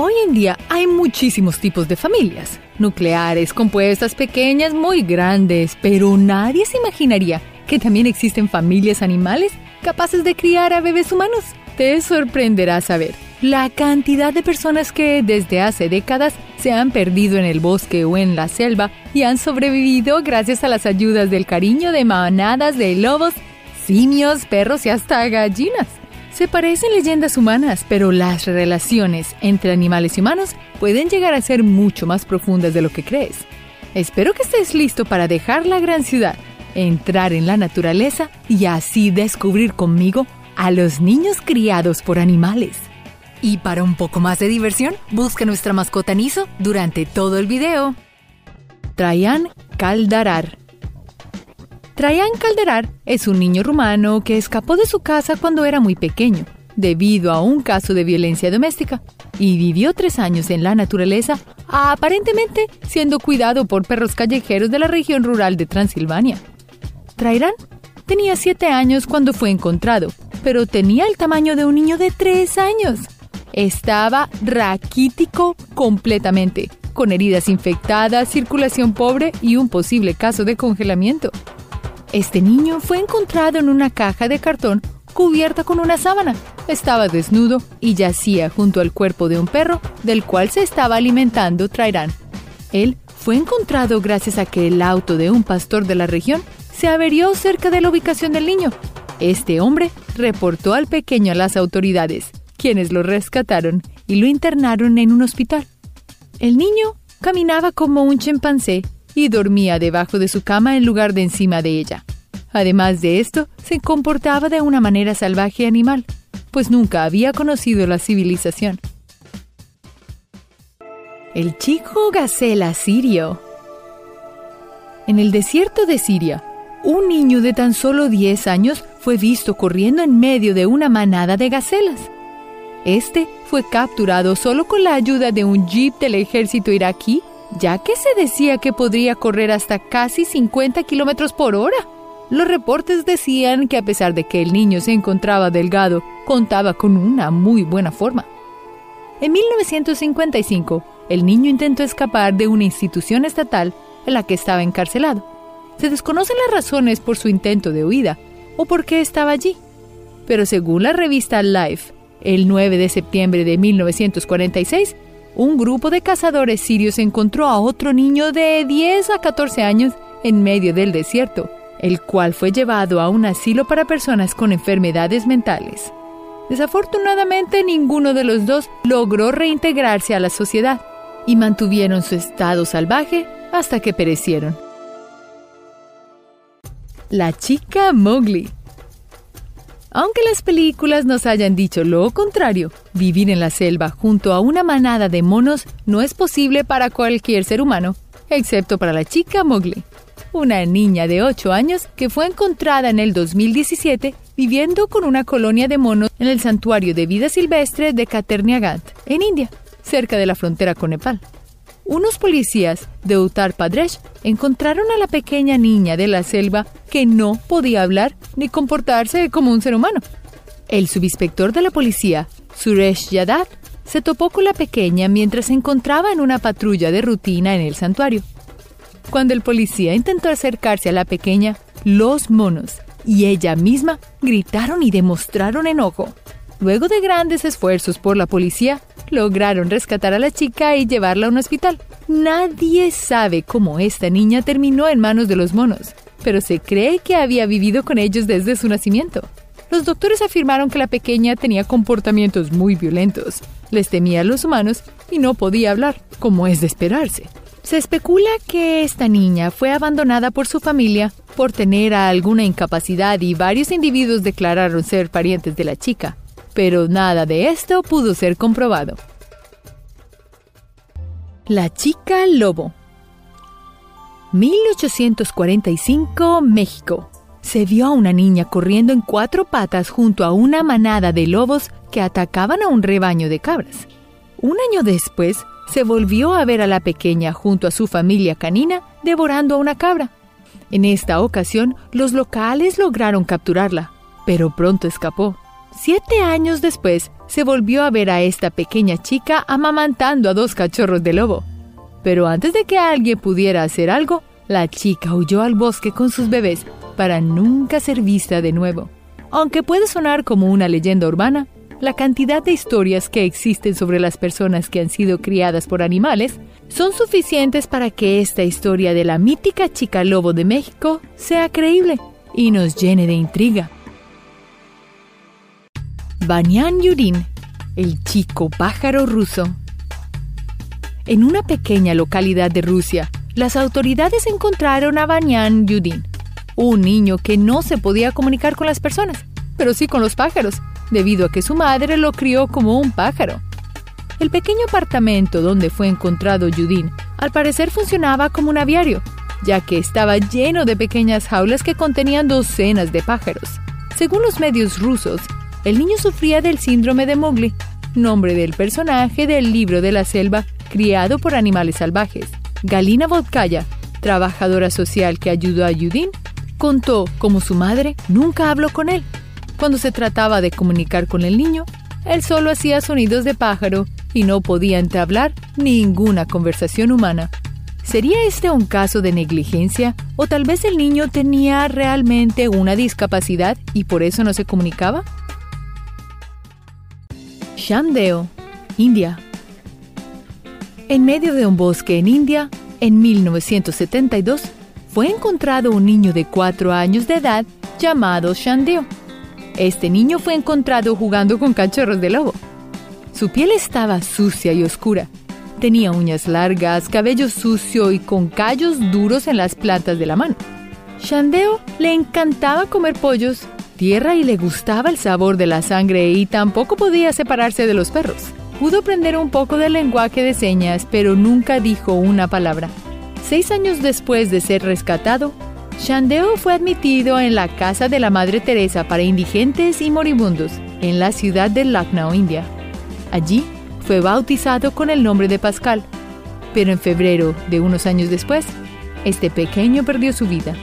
Hoy en día hay muchísimos tipos de familias, nucleares, compuestas, pequeñas, muy grandes, pero nadie se imaginaría que también existen familias animales capaces de criar a bebés humanos. Te sorprenderá saber la cantidad de personas que desde hace décadas se han perdido en el bosque o en la selva y han sobrevivido gracias a las ayudas del cariño de manadas de lobos, simios, perros y hasta gallinas. Se parecen leyendas humanas, pero las relaciones entre animales y humanos pueden llegar a ser mucho más profundas de lo que crees. Espero que estés listo para dejar la gran ciudad, entrar en la naturaleza y así descubrir conmigo a los niños criados por animales. Y para un poco más de diversión, busca nuestra mascota Niso durante todo el video. Trayan Caldarar Trajan Calderar es un niño rumano que escapó de su casa cuando era muy pequeño, debido a un caso de violencia doméstica, y vivió tres años en la naturaleza, aparentemente siendo cuidado por perros callejeros de la región rural de Transilvania. Trairán tenía siete años cuando fue encontrado, pero tenía el tamaño de un niño de tres años. Estaba raquítico completamente, con heridas infectadas, circulación pobre y un posible caso de congelamiento. Este niño fue encontrado en una caja de cartón cubierta con una sábana. Estaba desnudo y yacía junto al cuerpo de un perro del cual se estaba alimentando Trairán. Él fue encontrado gracias a que el auto de un pastor de la región se averió cerca de la ubicación del niño. Este hombre reportó al pequeño a las autoridades, quienes lo rescataron y lo internaron en un hospital. El niño caminaba como un chimpancé y dormía debajo de su cama en lugar de encima de ella. Además de esto, se comportaba de una manera salvaje y animal, pues nunca había conocido la civilización. El chico gacela sirio. En el desierto de Siria, un niño de tan solo 10 años fue visto corriendo en medio de una manada de gacelas. Este fue capturado solo con la ayuda de un jeep del ejército iraquí ya que se decía que podría correr hasta casi 50 kilómetros por hora. Los reportes decían que a pesar de que el niño se encontraba delgado, contaba con una muy buena forma. En 1955, el niño intentó escapar de una institución estatal en la que estaba encarcelado. Se desconocen las razones por su intento de huida o por qué estaba allí. Pero según la revista Life, el 9 de septiembre de 1946, un grupo de cazadores sirios encontró a otro niño de 10 a 14 años en medio del desierto, el cual fue llevado a un asilo para personas con enfermedades mentales. Desafortunadamente ninguno de los dos logró reintegrarse a la sociedad y mantuvieron su estado salvaje hasta que perecieron. La chica Mowgli aunque las películas nos hayan dicho lo contrario, vivir en la selva junto a una manada de monos no es posible para cualquier ser humano, excepto para la chica Mowgli, una niña de 8 años que fue encontrada en el 2017 viviendo con una colonia de monos en el santuario de vida silvestre de Katerniagat, en India, cerca de la frontera con Nepal. Unos policías de Uttar Pradesh encontraron a la pequeña niña de la selva que no podía hablar ni comportarse como un ser humano. El subinspector de la policía, Suresh Yadav, se topó con la pequeña mientras se encontraba en una patrulla de rutina en el santuario. Cuando el policía intentó acercarse a la pequeña, los monos y ella misma gritaron y demostraron enojo. Luego de grandes esfuerzos por la policía, lograron rescatar a la chica y llevarla a un hospital. Nadie sabe cómo esta niña terminó en manos de los monos, pero se cree que había vivido con ellos desde su nacimiento. Los doctores afirmaron que la pequeña tenía comportamientos muy violentos, les temía a los humanos y no podía hablar, como es de esperarse. Se especula que esta niña fue abandonada por su familia por tener alguna incapacidad y varios individuos declararon ser parientes de la chica pero nada de esto pudo ser comprobado. La chica lobo 1845, México. Se vio a una niña corriendo en cuatro patas junto a una manada de lobos que atacaban a un rebaño de cabras. Un año después, se volvió a ver a la pequeña junto a su familia canina devorando a una cabra. En esta ocasión, los locales lograron capturarla, pero pronto escapó. Siete años después, se volvió a ver a esta pequeña chica amamantando a dos cachorros de lobo. Pero antes de que alguien pudiera hacer algo, la chica huyó al bosque con sus bebés para nunca ser vista de nuevo. Aunque puede sonar como una leyenda urbana, la cantidad de historias que existen sobre las personas que han sido criadas por animales son suficientes para que esta historia de la mítica chica lobo de México sea creíble y nos llene de intriga. Banyan Yurin, el chico pájaro ruso. En una pequeña localidad de Rusia, las autoridades encontraron a Banyan Yudin, un niño que no se podía comunicar con las personas, pero sí con los pájaros, debido a que su madre lo crió como un pájaro. El pequeño apartamento donde fue encontrado Yudin al parecer funcionaba como un aviario, ya que estaba lleno de pequeñas jaulas que contenían docenas de pájaros. Según los medios rusos, el niño sufría del síndrome de Mowgli, nombre del personaje del libro de la selva criado por animales salvajes. Galina Vodkaya, trabajadora social que ayudó a Yudin, contó cómo su madre nunca habló con él. Cuando se trataba de comunicar con el niño, él solo hacía sonidos de pájaro y no podía entablar ninguna conversación humana. ¿Sería este un caso de negligencia o tal vez el niño tenía realmente una discapacidad y por eso no se comunicaba? Shandeo, India. En medio de un bosque en India, en 1972, fue encontrado un niño de cuatro años de edad llamado Shandeo. Este niño fue encontrado jugando con cachorros de lobo. Su piel estaba sucia y oscura. Tenía uñas largas, cabello sucio y con callos duros en las plantas de la mano. Shandeo le encantaba comer pollos, tierra y le gustaba el sabor de la sangre y tampoco podía separarse de los perros. Pudo aprender un poco del lenguaje de señas, pero nunca dijo una palabra. Seis años después de ser rescatado, Shandeo fue admitido en la casa de la Madre Teresa para indigentes y moribundos, en la ciudad de Lucknow, India. Allí fue bautizado con el nombre de Pascal, pero en febrero de unos años después, este pequeño perdió su vida.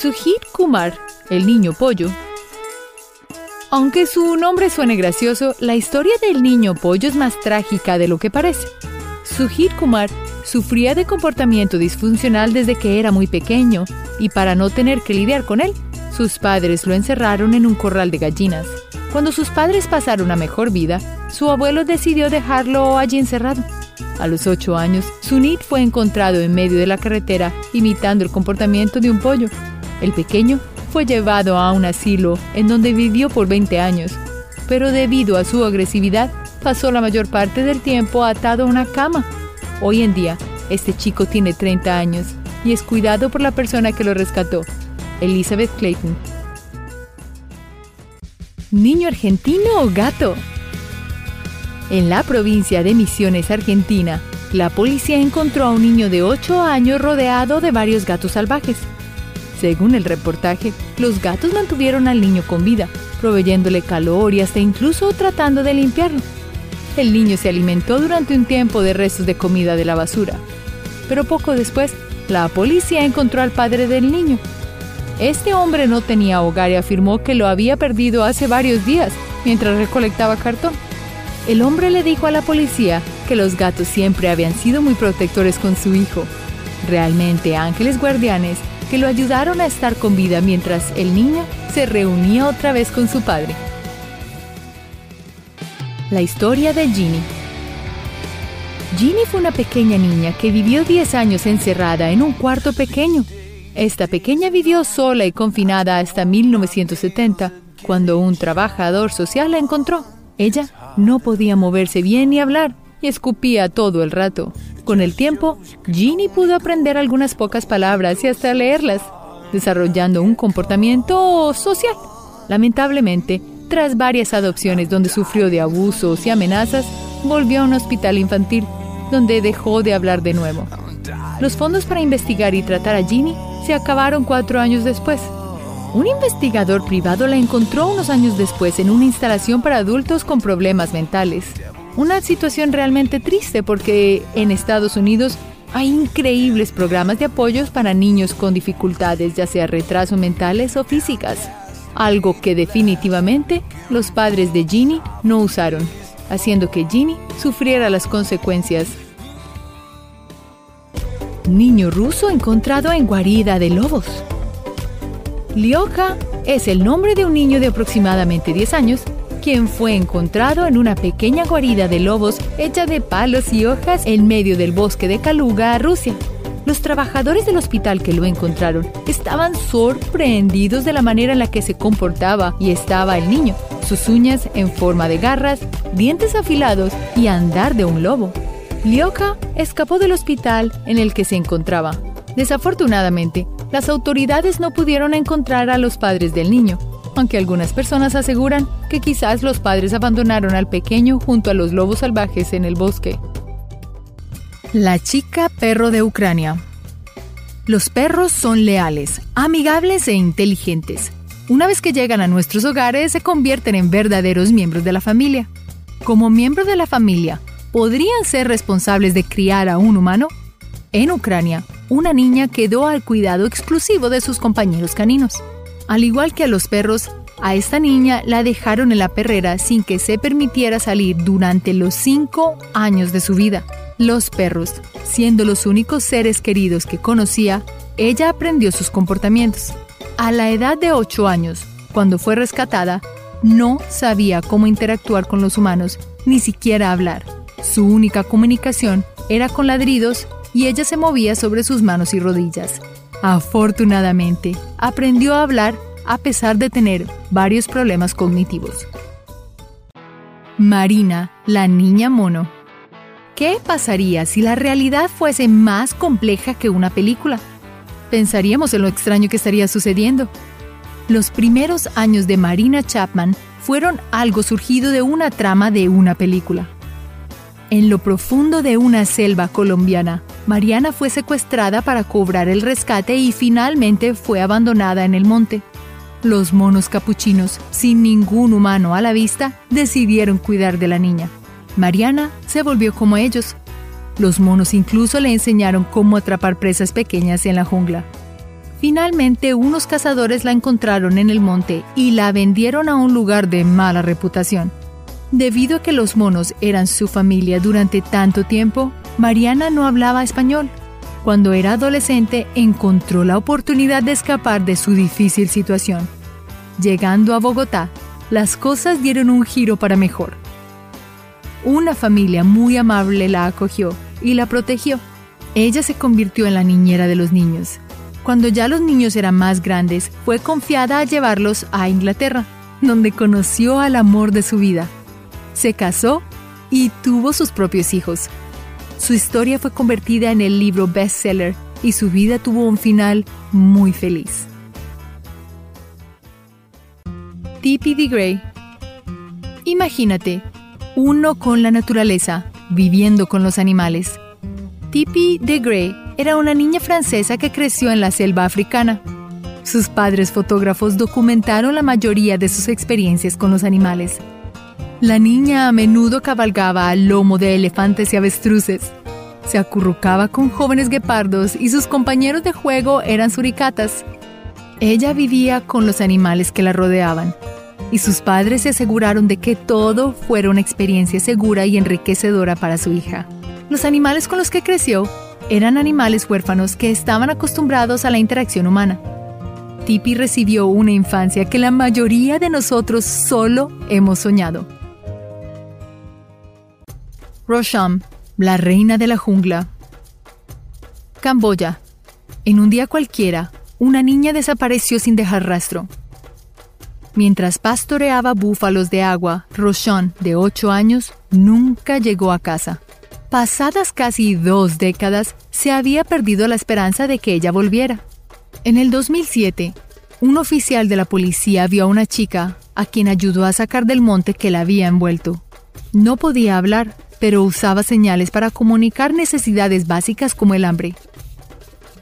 Sujit Kumar, el niño pollo, aunque su nombre suene gracioso, la historia del niño pollo es más trágica de lo que parece. Sujit Kumar sufría de comportamiento disfuncional desde que era muy pequeño y para no tener que lidiar con él, sus padres lo encerraron en un corral de gallinas. Cuando sus padres pasaron a mejor vida, su abuelo decidió dejarlo allí encerrado. A los ocho años, Sunit fue encontrado en medio de la carretera imitando el comportamiento de un pollo. El pequeño fue llevado a un asilo en donde vivió por 20 años, pero debido a su agresividad pasó la mayor parte del tiempo atado a una cama. Hoy en día, este chico tiene 30 años y es cuidado por la persona que lo rescató, Elizabeth Clayton. Niño argentino o gato. En la provincia de Misiones, Argentina, la policía encontró a un niño de 8 años rodeado de varios gatos salvajes. Según el reportaje, los gatos mantuvieron al niño con vida, proveyéndole calor y hasta incluso tratando de limpiarlo. El niño se alimentó durante un tiempo de restos de comida de la basura. Pero poco después, la policía encontró al padre del niño. Este hombre no tenía hogar y afirmó que lo había perdido hace varios días mientras recolectaba cartón. El hombre le dijo a la policía que los gatos siempre habían sido muy protectores con su hijo. Realmente ángeles guardianes que lo ayudaron a estar con vida mientras el niño se reunía otra vez con su padre. La historia de Ginny. Ginny fue una pequeña niña que vivió 10 años encerrada en un cuarto pequeño. Esta pequeña vivió sola y confinada hasta 1970, cuando un trabajador social la encontró. Ella no podía moverse bien ni hablar y escupía todo el rato. Con el tiempo, Ginny pudo aprender algunas pocas palabras y hasta leerlas, desarrollando un comportamiento social. Lamentablemente, tras varias adopciones donde sufrió de abusos y amenazas, volvió a un hospital infantil, donde dejó de hablar de nuevo. Los fondos para investigar y tratar a Ginny se acabaron cuatro años después. Un investigador privado la encontró unos años después en una instalación para adultos con problemas mentales. Una situación realmente triste porque en Estados Unidos hay increíbles programas de apoyos para niños con dificultades, ya sea retraso mentales o físicas. algo que definitivamente los padres de Ginny no usaron, haciendo que Ginny sufriera las consecuencias. Niño ruso encontrado en guarida de lobos. Lyoka es el nombre de un niño de aproximadamente 10 años quien fue encontrado en una pequeña guarida de lobos hecha de palos y hojas en medio del bosque de Kaluga, Rusia. Los trabajadores del hospital que lo encontraron estaban sorprendidos de la manera en la que se comportaba y estaba el niño, sus uñas en forma de garras, dientes afilados y andar de un lobo. Lyoka escapó del hospital en el que se encontraba. Desafortunadamente, las autoridades no pudieron encontrar a los padres del niño, aunque algunas personas aseguran que quizás los padres abandonaron al pequeño junto a los lobos salvajes en el bosque. La chica perro de Ucrania. Los perros son leales, amigables e inteligentes. Una vez que llegan a nuestros hogares se convierten en verdaderos miembros de la familia. Como miembro de la familia, ¿podrían ser responsables de criar a un humano? En Ucrania, una niña quedó al cuidado exclusivo de sus compañeros caninos. Al igual que a los perros, a esta niña la dejaron en la perrera sin que se permitiera salir durante los cinco años de su vida. Los perros, siendo los únicos seres queridos que conocía, ella aprendió sus comportamientos. A la edad de 8 años, cuando fue rescatada, no sabía cómo interactuar con los humanos, ni siquiera hablar. Su única comunicación era con ladridos y ella se movía sobre sus manos y rodillas. Afortunadamente, aprendió a hablar a pesar de tener varios problemas cognitivos. Marina, la niña mono. ¿Qué pasaría si la realidad fuese más compleja que una película? Pensaríamos en lo extraño que estaría sucediendo. Los primeros años de Marina Chapman fueron algo surgido de una trama de una película. En lo profundo de una selva colombiana, Mariana fue secuestrada para cobrar el rescate y finalmente fue abandonada en el monte. Los monos capuchinos, sin ningún humano a la vista, decidieron cuidar de la niña. Mariana se volvió como ellos. Los monos incluso le enseñaron cómo atrapar presas pequeñas en la jungla. Finalmente, unos cazadores la encontraron en el monte y la vendieron a un lugar de mala reputación. Debido a que los monos eran su familia durante tanto tiempo, Mariana no hablaba español. Cuando era adolescente, encontró la oportunidad de escapar de su difícil situación. Llegando a Bogotá, las cosas dieron un giro para mejor. Una familia muy amable la acogió y la protegió. Ella se convirtió en la niñera de los niños. Cuando ya los niños eran más grandes, fue confiada a llevarlos a Inglaterra, donde conoció al amor de su vida, se casó y tuvo sus propios hijos. Su historia fue convertida en el libro bestseller y su vida tuvo un final muy feliz. Tippy de Grey Imagínate, uno con la naturaleza, viviendo con los animales. Tippy de Grey era una niña francesa que creció en la selva africana. Sus padres fotógrafos documentaron la mayoría de sus experiencias con los animales. La niña a menudo cabalgaba al lomo de elefantes y avestruces. Se acurrucaba con jóvenes guepardos y sus compañeros de juego eran suricatas. Ella vivía con los animales que la rodeaban y sus padres se aseguraron de que todo fuera una experiencia segura y enriquecedora para su hija. Los animales con los que creció eran animales huérfanos que estaban acostumbrados a la interacción humana. Tipi recibió una infancia que la mayoría de nosotros solo hemos soñado. Rosham, la reina de la jungla. Camboya. En un día cualquiera, una niña desapareció sin dejar rastro. Mientras pastoreaba búfalos de agua, Roshan, de 8 años, nunca llegó a casa. Pasadas casi dos décadas, se había perdido la esperanza de que ella volviera. En el 2007, un oficial de la policía vio a una chica a quien ayudó a sacar del monte que la había envuelto. No podía hablar, pero usaba señales para comunicar necesidades básicas como el hambre.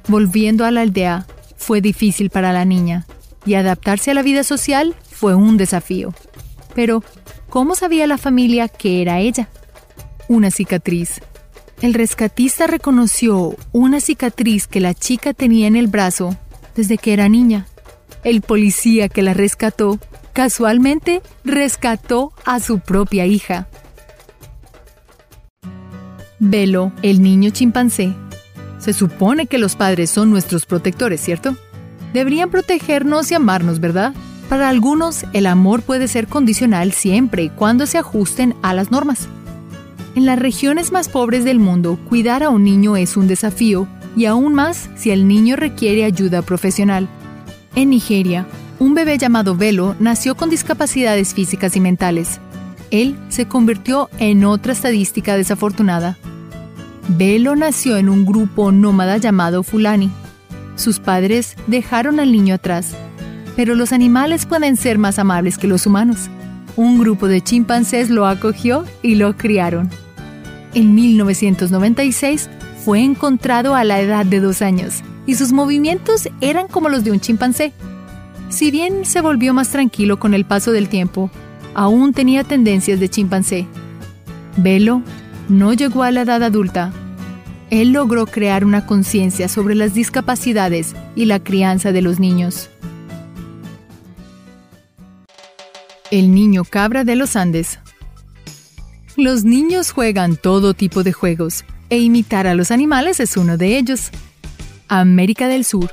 Volviendo a la aldea, fue difícil para la niña, y adaptarse a la vida social fue un desafío. Pero, ¿cómo sabía la familia que era ella? Una cicatriz. El rescatista reconoció una cicatriz que la chica tenía en el brazo desde que era niña. El policía que la rescató, casualmente rescató a su propia hija. Velo, el niño chimpancé. Se supone que los padres son nuestros protectores, ¿cierto? Deberían protegernos y amarnos, ¿verdad? Para algunos, el amor puede ser condicional siempre y cuando se ajusten a las normas. En las regiones más pobres del mundo, cuidar a un niño es un desafío y aún más si el niño requiere ayuda profesional. En Nigeria, un bebé llamado Velo nació con discapacidades físicas y mentales. Él se convirtió en otra estadística desafortunada. Velo nació en un grupo nómada llamado Fulani. Sus padres dejaron al niño atrás, pero los animales pueden ser más amables que los humanos. Un grupo de chimpancés lo acogió y lo criaron. En 1996 fue encontrado a la edad de dos años y sus movimientos eran como los de un chimpancé. Si bien se volvió más tranquilo con el paso del tiempo, aún tenía tendencias de chimpancé. Velo no llegó a la edad adulta. Él logró crear una conciencia sobre las discapacidades y la crianza de los niños. El niño cabra de los Andes. Los niños juegan todo tipo de juegos, e imitar a los animales es uno de ellos. América del Sur.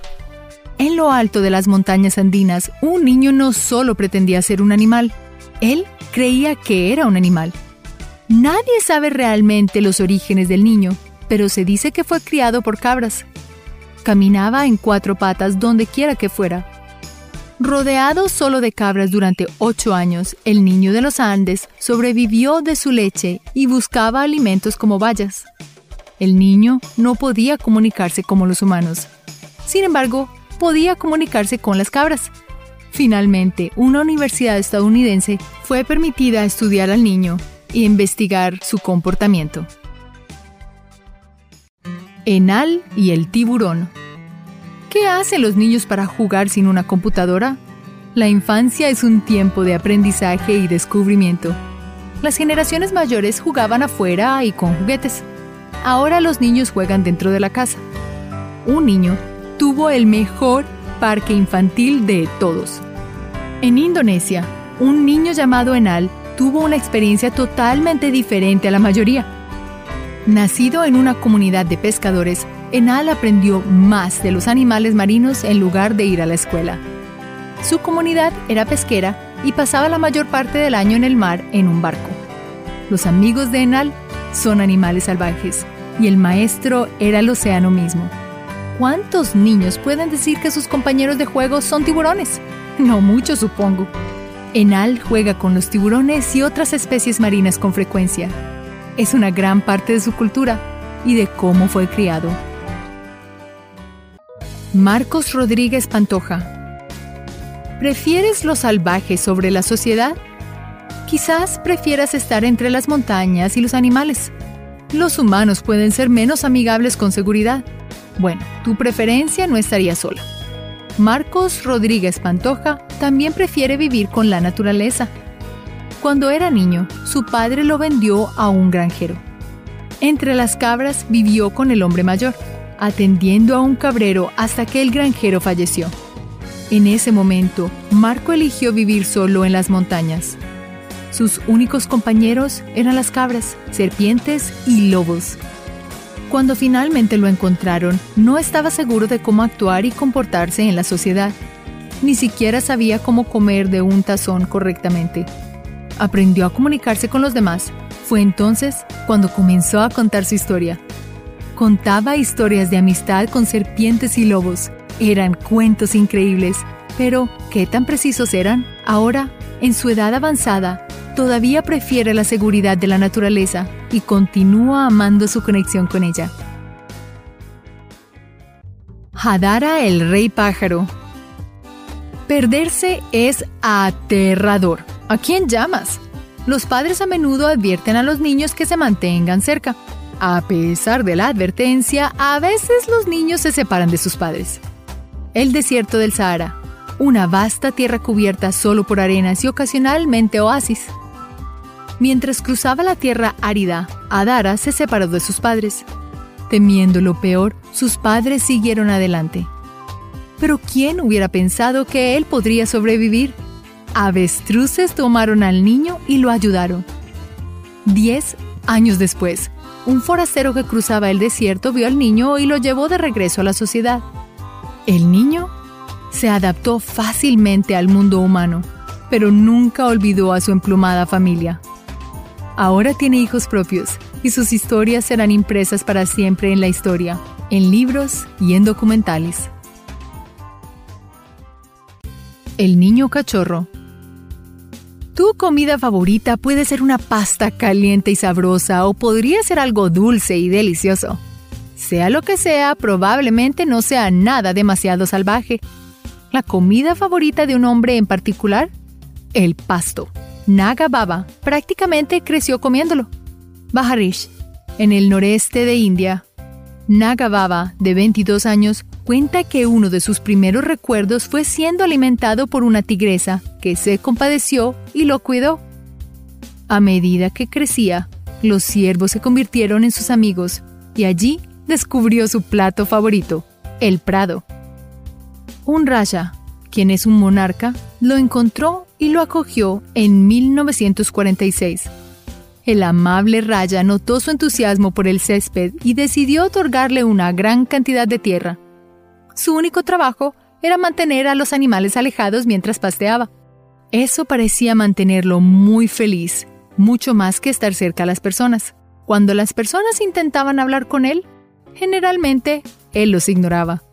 En lo alto de las montañas andinas, un niño no solo pretendía ser un animal, él creía que era un animal. Nadie sabe realmente los orígenes del niño, pero se dice que fue criado por cabras. Caminaba en cuatro patas donde quiera que fuera. Rodeado solo de cabras durante ocho años, el niño de los Andes sobrevivió de su leche y buscaba alimentos como bayas. El niño no podía comunicarse como los humanos. Sin embargo, podía comunicarse con las cabras. Finalmente, una universidad estadounidense fue permitida estudiar al niño e investigar su comportamiento. Enal y el tiburón. ¿Qué hacen los niños para jugar sin una computadora? La infancia es un tiempo de aprendizaje y descubrimiento. Las generaciones mayores jugaban afuera y con juguetes. Ahora los niños juegan dentro de la casa. Un niño tuvo el mejor parque infantil de todos. En Indonesia, un niño llamado Enal tuvo una experiencia totalmente diferente a la mayoría. Nacido en una comunidad de pescadores, Enal aprendió más de los animales marinos en lugar de ir a la escuela. Su comunidad era pesquera y pasaba la mayor parte del año en el mar en un barco. Los amigos de Enal son animales salvajes y el maestro era el océano mismo. ¿Cuántos niños pueden decir que sus compañeros de juego son tiburones? No mucho, supongo. Enal juega con los tiburones y otras especies marinas con frecuencia. Es una gran parte de su cultura y de cómo fue criado. Marcos Rodríguez Pantoja. ¿Prefieres lo salvaje sobre la sociedad? Quizás prefieras estar entre las montañas y los animales. Los humanos pueden ser menos amigables con seguridad bueno, tu preferencia no estaría sola. Marcos Rodríguez Pantoja también prefiere vivir con la naturaleza. Cuando era niño, su padre lo vendió a un granjero. Entre las cabras vivió con el hombre mayor, atendiendo a un cabrero hasta que el granjero falleció. En ese momento, Marco eligió vivir solo en las montañas. Sus únicos compañeros eran las cabras, serpientes y lobos. Cuando finalmente lo encontraron, no estaba seguro de cómo actuar y comportarse en la sociedad. Ni siquiera sabía cómo comer de un tazón correctamente. Aprendió a comunicarse con los demás. Fue entonces cuando comenzó a contar su historia. Contaba historias de amistad con serpientes y lobos. Eran cuentos increíbles. Pero, ¿qué tan precisos eran? Ahora, en su edad avanzada, todavía prefiere la seguridad de la naturaleza y continúa amando su conexión con ella. Hadara el rey pájaro. Perderse es aterrador. ¿A quién llamas? Los padres a menudo advierten a los niños que se mantengan cerca. A pesar de la advertencia, a veces los niños se separan de sus padres. El desierto del Sahara, una vasta tierra cubierta solo por arenas y ocasionalmente oasis. Mientras cruzaba la tierra árida, Adara se separó de sus padres. Temiendo lo peor, sus padres siguieron adelante. Pero ¿quién hubiera pensado que él podría sobrevivir? Avestruces tomaron al niño y lo ayudaron. Diez años después, un forastero que cruzaba el desierto vio al niño y lo llevó de regreso a la sociedad. El niño se adaptó fácilmente al mundo humano, pero nunca olvidó a su emplumada familia. Ahora tiene hijos propios y sus historias serán impresas para siempre en la historia, en libros y en documentales. El niño cachorro. Tu comida favorita puede ser una pasta caliente y sabrosa o podría ser algo dulce y delicioso. Sea lo que sea, probablemente no sea nada demasiado salvaje. La comida favorita de un hombre en particular, el pasto. Naga Baba prácticamente creció comiéndolo. Baharish, en el noreste de India. Naga Baba, de 22 años, cuenta que uno de sus primeros recuerdos fue siendo alimentado por una tigresa que se compadeció y lo cuidó. A medida que crecía, los ciervos se convirtieron en sus amigos y allí descubrió su plato favorito, el prado. Un raya, quien es un monarca, lo encontró y lo acogió en 1946. El amable Raya notó su entusiasmo por el césped y decidió otorgarle una gran cantidad de tierra. Su único trabajo era mantener a los animales alejados mientras pasteaba. Eso parecía mantenerlo muy feliz, mucho más que estar cerca a las personas. Cuando las personas intentaban hablar con él, generalmente él los ignoraba.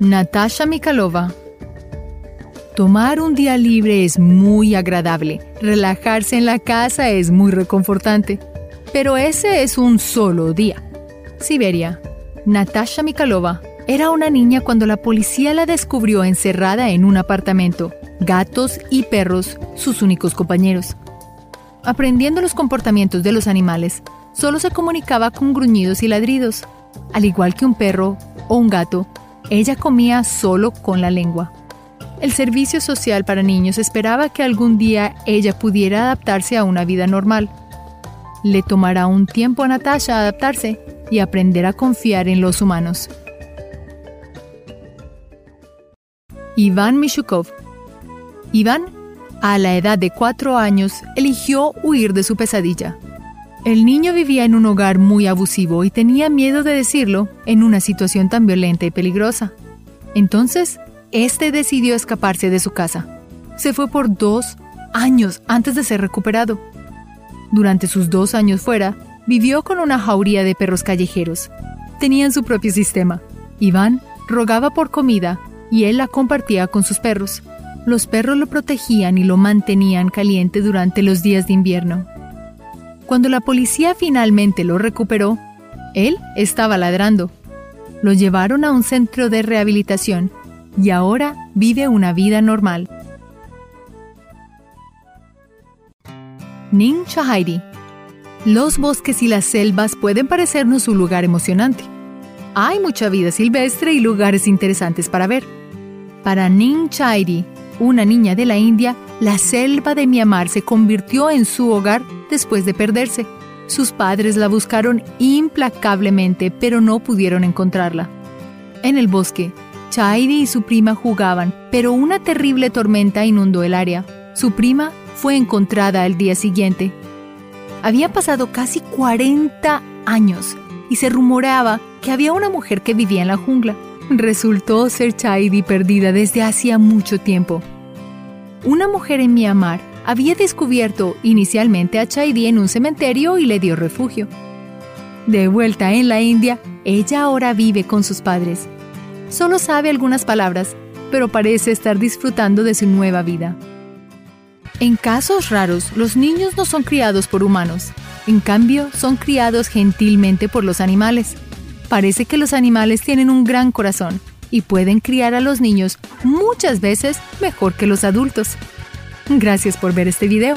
Natasha Mikalova Tomar un día libre es muy agradable, relajarse en la casa es muy reconfortante, pero ese es un solo día. Siberia. Natasha Mikalova era una niña cuando la policía la descubrió encerrada en un apartamento, gatos y perros sus únicos compañeros. Aprendiendo los comportamientos de los animales, solo se comunicaba con gruñidos y ladridos. Al igual que un perro o un gato, ella comía solo con la lengua. El Servicio Social para Niños esperaba que algún día ella pudiera adaptarse a una vida normal. Le tomará un tiempo a Natasha adaptarse y aprender a confiar en los humanos. Iván Mishukov Iván, a la edad de cuatro años, eligió huir de su pesadilla. El niño vivía en un hogar muy abusivo y tenía miedo de decirlo en una situación tan violenta y peligrosa. Entonces, este decidió escaparse de su casa. Se fue por dos años antes de ser recuperado. Durante sus dos años fuera, vivió con una jauría de perros callejeros. Tenían su propio sistema. Iván rogaba por comida y él la compartía con sus perros. Los perros lo protegían y lo mantenían caliente durante los días de invierno. Cuando la policía finalmente lo recuperó, él estaba ladrando. Lo llevaron a un centro de rehabilitación y ahora vive una vida normal. Ning Chahairi Los bosques y las selvas pueden parecernos un lugar emocionante. Hay mucha vida silvestre y lugares interesantes para ver. Para Ning Chairi, una niña de la India, la selva de Myanmar se convirtió en su hogar después de perderse. Sus padres la buscaron implacablemente, pero no pudieron encontrarla. En el bosque, Chairi y su prima jugaban, pero una terrible tormenta inundó el área. Su prima fue encontrada al día siguiente. Había pasado casi 40 años y se rumoreaba que había una mujer que vivía en la jungla. Resultó ser Chairi perdida desde hacía mucho tiempo. Una mujer en Myanmar había descubierto inicialmente a Chairi en un cementerio y le dio refugio. De vuelta en la India, ella ahora vive con sus padres Solo sabe algunas palabras, pero parece estar disfrutando de su nueva vida. En casos raros, los niños no son criados por humanos. En cambio, son criados gentilmente por los animales. Parece que los animales tienen un gran corazón y pueden criar a los niños muchas veces mejor que los adultos. Gracias por ver este video